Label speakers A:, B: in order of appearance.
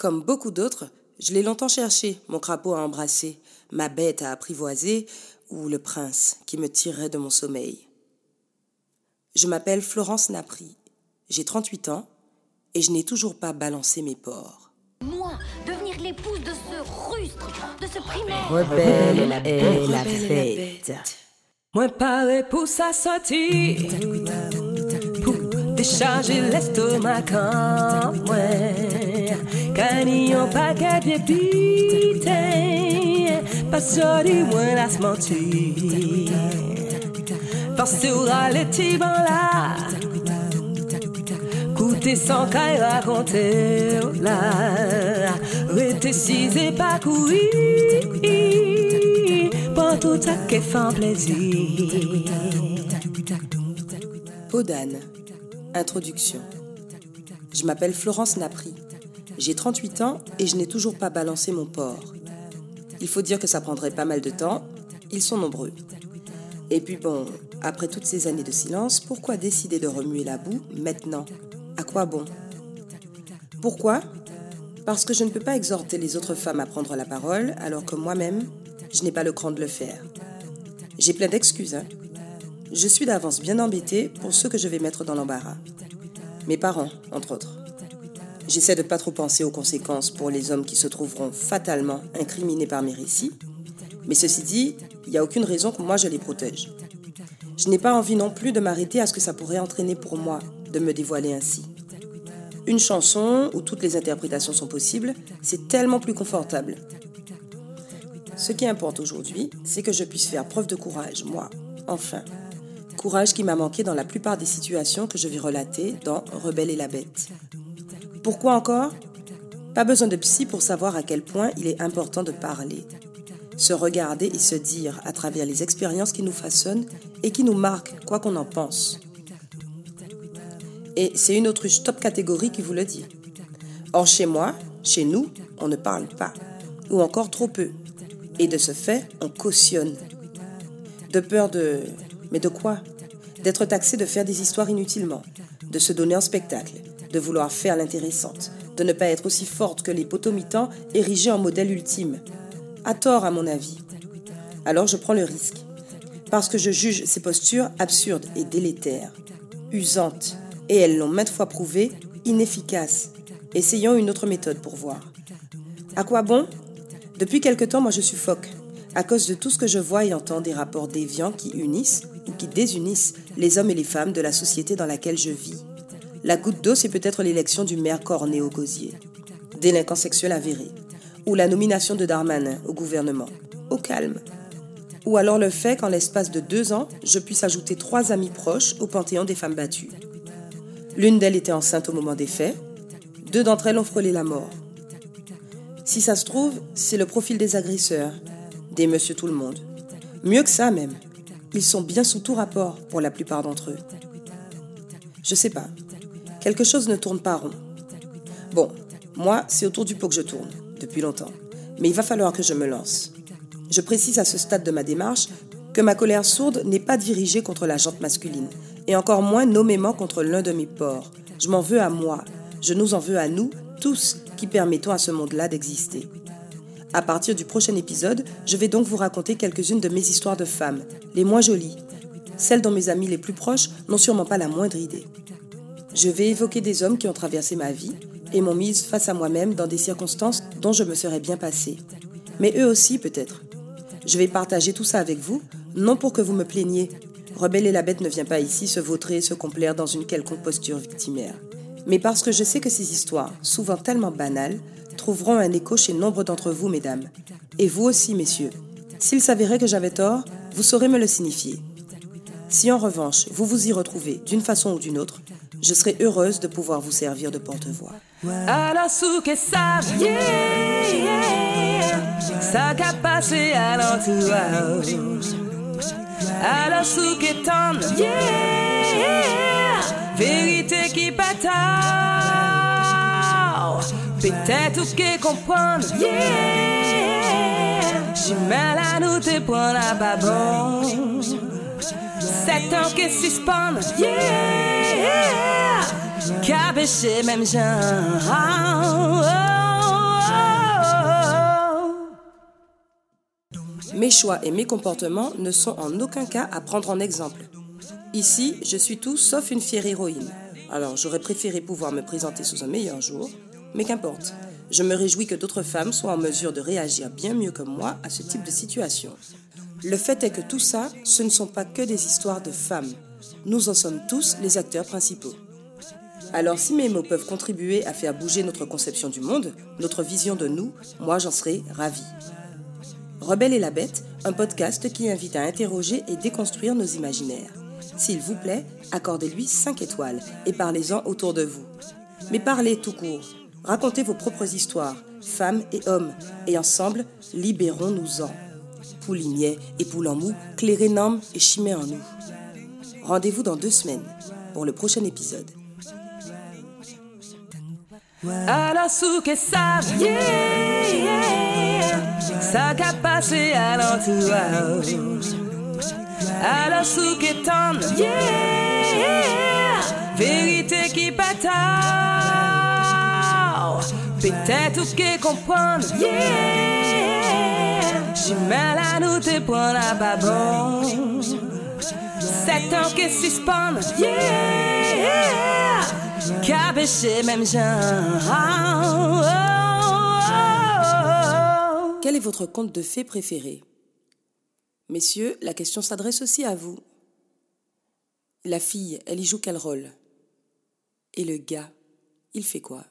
A: Comme beaucoup d'autres, je l'ai longtemps cherché, mon crapaud à embrasser, ma bête à apprivoiser, ou le prince qui me tirerait de mon sommeil. Je m'appelle Florence Napri, j'ai 38 ans et je n'ai toujours pas balancé mes porcs.
B: Moi, devenir l'épouse de ce rustre, de ce primaire.
C: Rebelle la belle la fête. Moi paré pour sa sortie, pour décharger l'estomac moi. Canillon paquet de pité, pas sorti moi la smanti. Parce que les tibans là. Coûter sans caille raconter là. Rete et pas courir. Pour tout ça qui fait plaisir.
A: Podane. Introduction. Je m'appelle Florence Napri. J'ai 38 ans et je n'ai toujours pas balancé mon porc. Il faut dire que ça prendrait pas mal de temps. Ils sont nombreux. Et puis bon, après toutes ces années de silence, pourquoi décider de remuer la boue maintenant? À quoi bon? Pourquoi? Parce que je ne peux pas exhorter les autres femmes à prendre la parole alors que moi-même, je n'ai pas le cran de le faire. J'ai plein d'excuses. Hein. je suis d'avance bien embêtée pour ceux que je vais mettre dans l'embarras. Mes parents, entre autres. J'essaie de pas trop penser aux conséquences pour les hommes qui se trouveront fatalement incriminés par mes récits. Mais ceci dit, il n'y a aucune raison que moi je les protège. Je n'ai pas envie non plus de m'arrêter à ce que ça pourrait entraîner pour moi de me dévoiler ainsi. Une chanson où toutes les interprétations sont possibles, c'est tellement plus confortable. Ce qui importe aujourd'hui, c'est que je puisse faire preuve de courage, moi, enfin. Courage qui m'a manqué dans la plupart des situations que je vais relater dans Rebelle et la bête. Pourquoi encore? Pas besoin de psy pour savoir à quel point il est important de parler se regarder et se dire à travers les expériences qui nous façonnent et qui nous marquent, quoi qu'on en pense. Et c'est une autruche top catégorie qui vous le dit. Or, chez moi, chez nous, on ne parle pas, ou encore trop peu. Et de ce fait, on cautionne. De peur de... Mais de quoi? D'être taxé de faire des histoires inutilement, de se donner un spectacle, de vouloir faire l'intéressante, de ne pas être aussi forte que les potomitans érigés en modèle ultime, à tort à mon avis. Alors je prends le risque, parce que je juge ces postures absurdes et délétères, usantes, et elles l'ont maintes fois prouvé, inefficaces. Essayons une autre méthode pour voir. À quoi bon? Depuis quelque temps, moi je suffoque, à cause de tout ce que je vois et entends des rapports déviants qui unissent ou qui désunissent les hommes et les femmes de la société dans laquelle je vis. La goutte d'eau, c'est peut-être l'élection du maire corné au gosier. Délinquant sexuel avéré ou la nomination de Darmanin au gouvernement. Au calme. Ou alors le fait qu'en l'espace de deux ans, je puisse ajouter trois amis proches au panthéon des femmes battues. L'une d'elles était enceinte au moment des faits, deux d'entre elles ont frôlé la mort. Si ça se trouve, c'est le profil des agresseurs, des monsieur tout le monde. Mieux que ça même. Ils sont bien sous tout rapport pour la plupart d'entre eux. Je sais pas. Quelque chose ne tourne pas rond. Bon, moi, c'est autour du pot que je tourne depuis longtemps. Mais il va falloir que je me lance. Je précise à ce stade de ma démarche que ma colère sourde n'est pas dirigée contre la jante masculine, et encore moins nommément contre l'un de mes porcs. Je m'en veux à moi, je nous en veux à nous, tous qui permettons à ce monde-là d'exister. À partir du prochain épisode, je vais donc vous raconter quelques-unes de mes histoires de femmes, les moins jolies, celles dont mes amis les plus proches n'ont sûrement pas la moindre idée. Je vais évoquer des hommes qui ont traversé ma vie, et m'ont mise face à moi-même dans des circonstances dont je me serais bien passée. Mais eux aussi peut-être. Je vais partager tout ça avec vous, non pour que vous me plaigniez. Rebelle et la bête ne vient pas ici se vautrer, se complaire dans une quelconque posture victimaire. Mais parce que je sais que ces histoires, souvent tellement banales, trouveront un écho chez nombre d'entre vous, mesdames. Et vous aussi, messieurs. S'il s'avérait que j'avais tort, vous saurez me le signifier. Si en revanche, vous vous y retrouvez d'une façon ou d'une autre, je serai heureuse de pouvoir vous servir de porte-voix.
C: Alors sous que ça ça qu'a passé à l'entourage. Alors sous que tendre, vérité qui bataille. Peut-être que comprendre, j'ai mal à nous te prendre à babon. Sept ans que suspendre, yeah.
A: Mes choix et mes comportements ne sont en aucun cas à prendre en exemple. Ici, je suis tout sauf une fière héroïne. Alors j'aurais préféré pouvoir me présenter sous un meilleur jour, mais qu'importe. Je me réjouis que d'autres femmes soient en mesure de réagir bien mieux que moi à ce type de situation. Le fait est que tout ça, ce ne sont pas que des histoires de femmes. Nous en sommes tous les acteurs principaux. Alors si mes mots peuvent contribuer à faire bouger notre conception du monde, notre vision de nous, moi j'en serai ravi. Rebelle et la bête, un podcast qui invite à interroger et déconstruire nos imaginaires. S'il vous plaît, accordez-lui 5 étoiles et parlez-en autour de vous. Mais parlez tout court. Racontez vos propres histoires, femmes et hommes, et ensemble, libérons-nous-en. Poulinier et Poulamou, Clérénam et Chimère en nous. Rendez-vous dans deux semaines pour le prochain épisode.
C: Alors souke sa Sa ka pase alantua Alors souke tan Verite ki pata Petet ou ke kompran Jimel anou te pran la babon qui
A: Quel est votre conte de fées préféré? Messieurs, la question s'adresse aussi à vous. La fille, elle y joue quel rôle? Et le gars, il fait quoi?